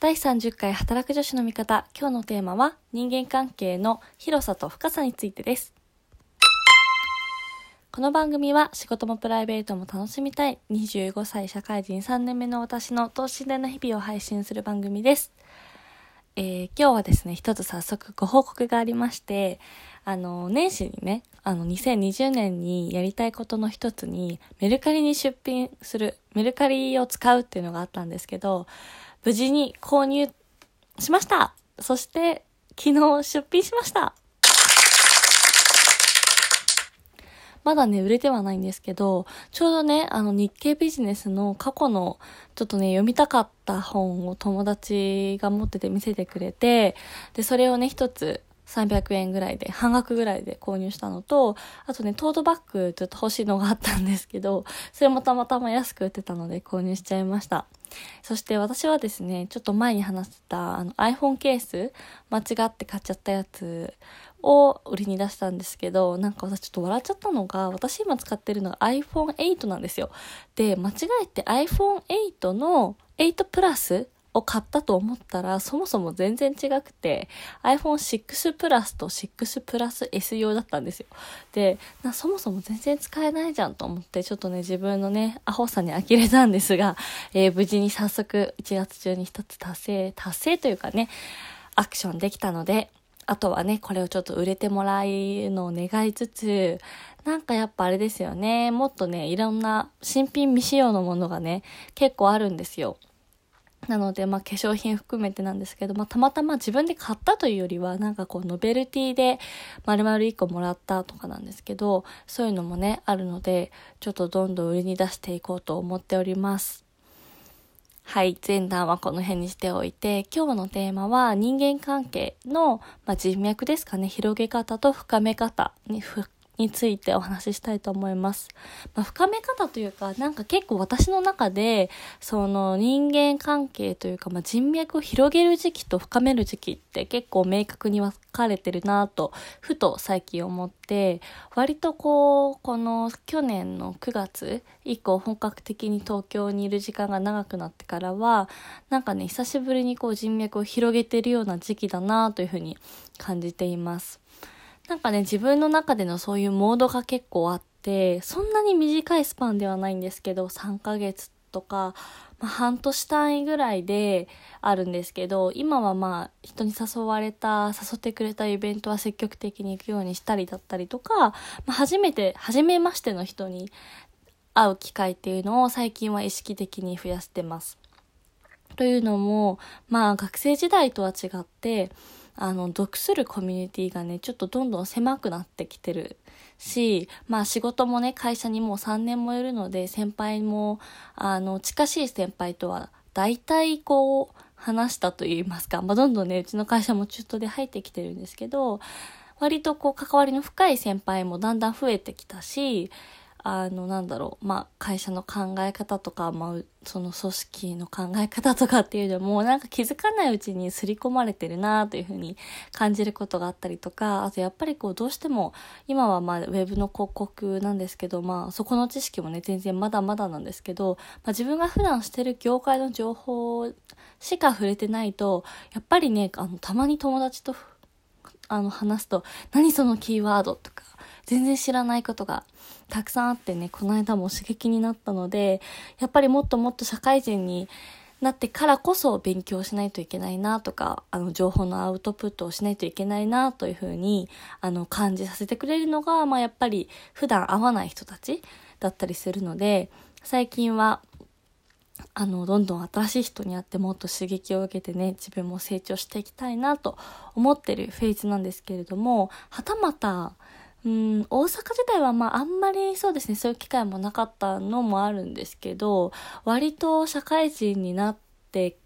第30回働く女子の味方。今日のテーマは人間関係の広さと深さについてです。この番組は仕事もプライベートも楽しみたい25歳社会人3年目の私の等身大の日々を配信する番組です。えー今日はですね、一つ早速ご報告がありまして、あの、年始にね、あの、2020年にやりたいことの一つに、メルカリに出品する、メルカリを使うっていうのがあったんですけど、無事に購入しましたそして、昨日出品しましたまだね、売れてはないんですけど、ちょうどね、あの日経ビジネスの過去のちょっとね、読みたかった本を友達が持ってて見せてくれて、で、それをね、一つ300円ぐらいで、半額ぐらいで購入したのと、あとね、トートバッグちょっと欲しいのがあったんですけど、それもたまたま安く売ってたので購入しちゃいました。そして私はですね、ちょっと前に話してたあの iPhone ケース、間違って買っちゃったやつを売りに出したんですけど、なんか私ちょっと笑っちゃったのが、私今使ってるのが iPhone8 なんですよ。で、間違えて iPhone8 の8プラスを買ったと思ったら、そもそも全然違くて、iPhone6 プラスと6プラス S 用だったんですよ。で、そもそも全然使えないじゃんと思って、ちょっとね、自分のね、アホさに呆れたんですが、えー無事に早速1月中に一つ達成、達成というかね、アクションできたので、あとはね、これをちょっと売れてもらうのを願いつつ、なんかやっぱあれですよね、もっとね、いろんな新品未使用のものがね、結構あるんですよ。なので、まあ、化粧品含めてなんですけど、まあ、たまたま自分で買ったというよりは、なんかこう、ノベルティで丸々1個もらったとかなんですけど、そういうのもね、あるので、ちょっとどんどん売りに出していこうと思っております。はい、前段はこの辺にしておいて、今日のテーマは人間関係の、まあ、人脈ですかね、広げ方と深め方にについてお話ししたいと思います。まあ、深め方というか、なんか結構私の中で、その人間関係というか、まあ、人脈を広げる時期と深める時期って結構明確に分かれてるなと、ふと最近思って、割とこう、この去年の9月以降本格的に東京にいる時間が長くなってからは、なんかね、久しぶりにこう人脈を広げてるような時期だなというふうに感じています。なんかね、自分の中でのそういうモードが結構あって、そんなに短いスパンではないんですけど、3ヶ月とか、まあ、半年単位ぐらいであるんですけど、今はまあ、人に誘われた、誘ってくれたイベントは積極的に行くようにしたりだったりとか、まあ、初めて、初めましての人に会う機会っていうのを最近は意識的に増やしてます。というのも、まあ学生時代とは違って、あの、属するコミュニティがね、ちょっとどんどん狭くなってきてるし、まあ仕事もね、会社にもう3年もいるので、先輩も、あの、近しい先輩とは、大体こう、話したと言いますか、まあどんどんね、うちの会社も中途で入ってきてるんですけど、割とこう、関わりの深い先輩もだんだん増えてきたし、あの、なんだろう、まあ、会社の考え方とか、まあ、その組織の考え方とかっていうのも、なんか気づかないうちに刷り込まれてるなというふうに感じることがあったりとか、あとやっぱりこう、どうしても、今はまあ、ウェブの広告なんですけど、まあ、そこの知識もね、全然まだまだなんですけど、まあ、自分が普段してる業界の情報しか触れてないと、やっぱりね、あの、たまに友達と、あの、話すと、何そのキーワードとか、全然知らないことがたくさんあってね、この間も刺激になったので、やっぱりもっともっと社会人になってからこそ勉強しないといけないなとか、あの、情報のアウトプットをしないといけないなというふうに、あの、感じさせてくれるのが、まあ、やっぱり普段会わない人たちだったりするので、最近は、あの、どんどん新しい人に会ってもっと刺激を受けてね、自分も成長していきたいなと思ってるフェーズなんですけれども、はたまた、うん、大阪自体はまああんまりそうですね、そういう機会もなかったのもあるんですけど、割と社会人になって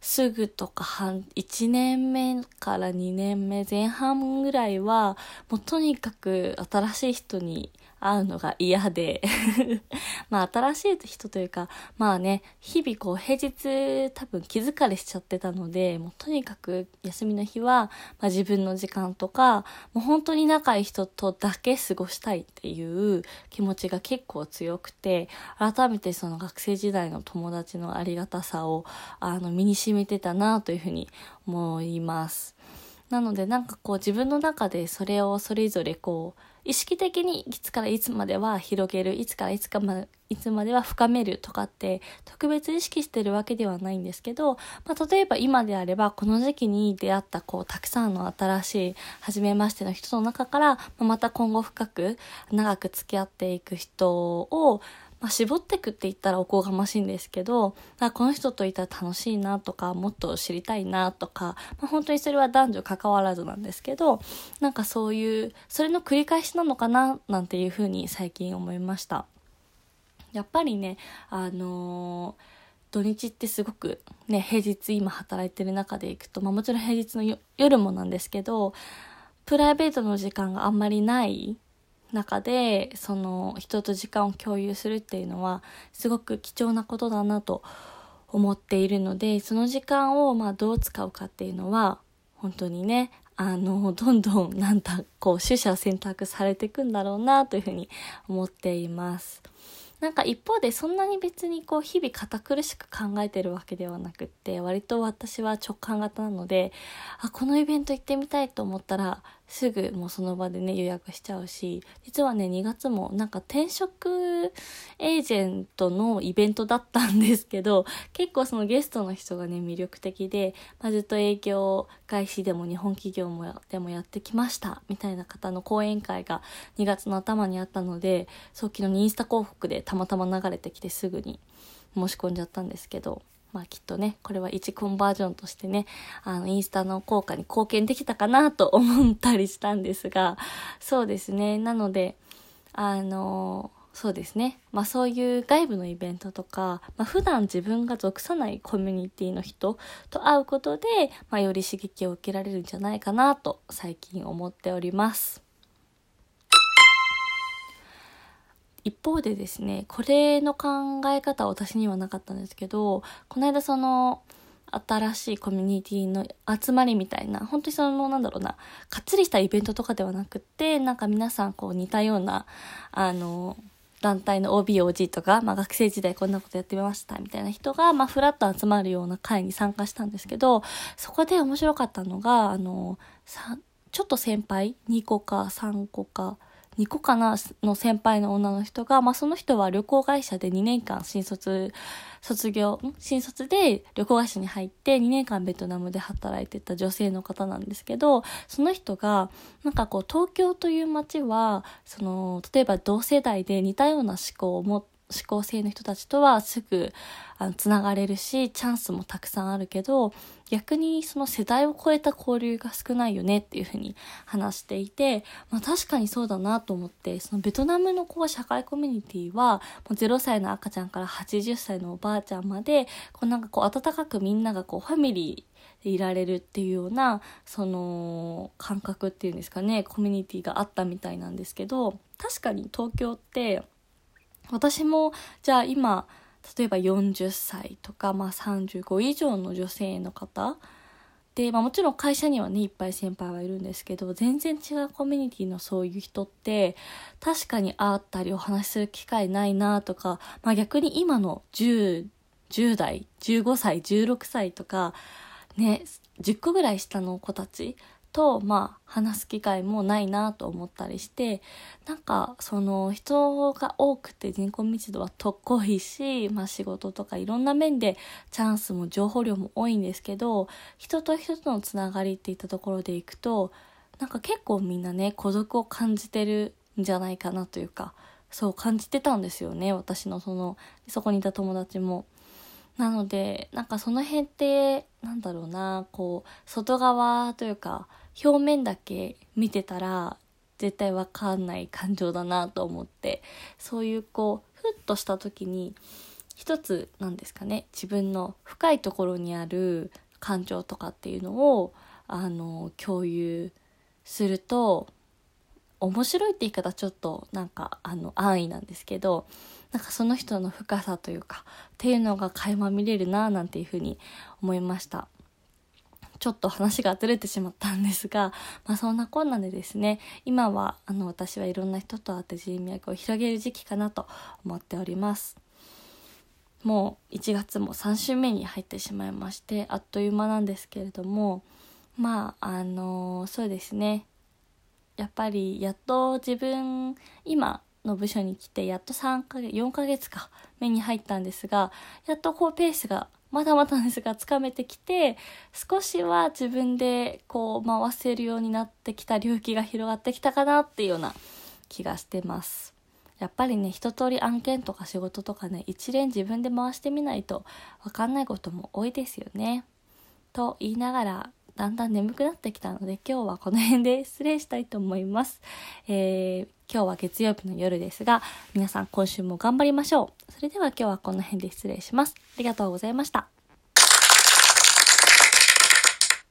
すぐとか半、1年目から2年目前半ぐらいは、もうとにかく新しい人に会うのが嫌で まあ新しい人というか、まあね、日々こう平日多分気疲れしちゃってたので、もうとにかく休みの日は、まあ、自分の時間とか、もう本当に仲いい人とだけ過ごしたいっていう気持ちが結構強くて、改めてその学生時代の友達のありがたさを、あの、身に染みてたなというふうに思います。なのでなんかこう自分の中でそれをそれぞれこう意識的にいつからいつまでは広げるいつからいつかまいつまでは深めるとかって特別意識してるわけではないんですけど、まあ、例えば今であればこの時期に出会ったこうたくさんの新しい初めましての人の中から、まあ、また今後深く長く付き合っていく人をまあ、絞ってくって言ったらおこがましいんですけど、あこの人といたら楽しいなとか、もっと知りたいなとか、まあ、本当にそれは男女関わらずなんですけど、なんかそういう、それの繰り返しなのかななんていうふうに最近思いました。やっぱりね、あのー土日ってすごくね、平日今働いてる中でいくと、まあもちろん平日の夜もなんですけど、プライベートの時間があんまりない中でその人と時間を共有するっていうのはすごく貴重なことだなと思っているのでその時間をまあどう使うかっていうのは本当にねあのどんどんなんだこう取捨選択されていくんだろうなというふうに思っています。なんか一方でそんなに別にこう日々堅苦しく考えてるわけではなくって割と私は直感型なのであこのイベント行ってみたいと思ったらすぐもうその場でね予約しちゃうし実はね2月もなんか転職エージェントのイベントだったんですけど 結構そのゲストの人がね魅力的で、まあ、ずっと営業外資でも日本企業もでもやってきましたみたいな方の講演会が2月の頭にあったので早期のインスタ広告でたまたま流れてきてすぐに申し込んじゃったんですけどまあきっとね、これは1コンバージョンとしてね、あの、インスタの効果に貢献できたかなと思ったりしたんですが、そうですね。なので、あの、そうですね。まあそういう外部のイベントとか、まあ普段自分が属さないコミュニティの人と会うことで、まあより刺激を受けられるんじゃないかなと最近思っております。一方でですね、これの考え方は私にはなかったんですけど、この間その、新しいコミュニティの集まりみたいな、本当にその、なんだろうな、かっつりしたイベントとかではなくって、なんか皆さんこう似たような、あの、団体の OB、OG とか、まあ学生時代こんなことやってみましたみたいな人が、まあフラッと集まるような会に参加したんですけど、そこで面白かったのが、あの、ちょっと先輩、2個か3個か、2個かなの先輩の女の人が、まあ、その人は旅行会社で2年間新卒、卒業、新卒で旅行会社に入って2年間ベトナムで働いてた女性の方なんですけど、その人が、なんかこう、東京という街は、その、例えば同世代で似たような思考を持って、思考性の人たちとはすぐあのつながれるしチャンスもたくさんあるけど逆にその世代を超えた交流が少ないよねっていうふうに話していて、まあ、確かにそうだなと思ってそのベトナムのこう社会コミュニティはもう0歳の赤ちゃんから80歳のおばあちゃんまでこうなんかこう温かくみんながこうファミリーでいられるっていうようなその感覚っていうんですかねコミュニティがあったみたいなんですけど確かに東京って私もじゃあ今例えば40歳とか、まあ、35以上の女性の方。で、まあ、もちろん会社にはねいっぱい先輩はいるんですけど全然違うコミュニティのそういう人って確かに会ったりお話しする機会ないなとか、まあ、逆に今の10 10代15歳16歳とかね10個ぐらい下の子たちと、まあ、話す機会もないなと思ったりして、なんか、その、人が多くて人口密度はとっこいし、まあ仕事とかいろんな面でチャンスも情報量も多いんですけど、人と人とのつながりっていったところでいくと、なんか結構みんなね、孤独を感じてるんじゃないかなというか、そう感じてたんですよね、私のその、そこにいた友達も。なので、なんかその辺って、なんだろうな、こう、外側というか、表面だけ見てたら絶対わかんない感情だなと思ってそういうこうふっとした時に一つなんですかね自分の深いところにある感情とかっていうのをあの共有すると面白いって言い方ちょっとなんかあの安易なんですけどなんかその人の深さというかっていうのが垣間見れるななんていうふうに思いました。ちょっと話がずれてしまったんですが、まあそんなこんなでですね、今はあの私はいろんな人と会って人脈を広げる時期かなと思っております。もう1月も3週目に入ってしまいまして、あっという間なんですけれども、まああのそうですね、やっぱりやっと自分今の部署に来てやっと3ヶ月4ヶ月か目に入ったんですがやっとこうペースがまだまだですがつかめてきて少しは自分でこう回せるようになってきた領域が広がってきたかなっていうような気がしてます。やっぱりね一通り案件とか仕事とかね一連自分で回してみないと分かんないことも多いですよね。と言いながらだんだん眠くなってきたので今日はこの辺で失礼したいと思います。えー、今日は月曜日の夜ですが、皆さん今週も頑張りましょう。それでは今日はこの辺で失礼します。ありがとうございました。